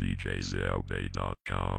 DJZLBay.com.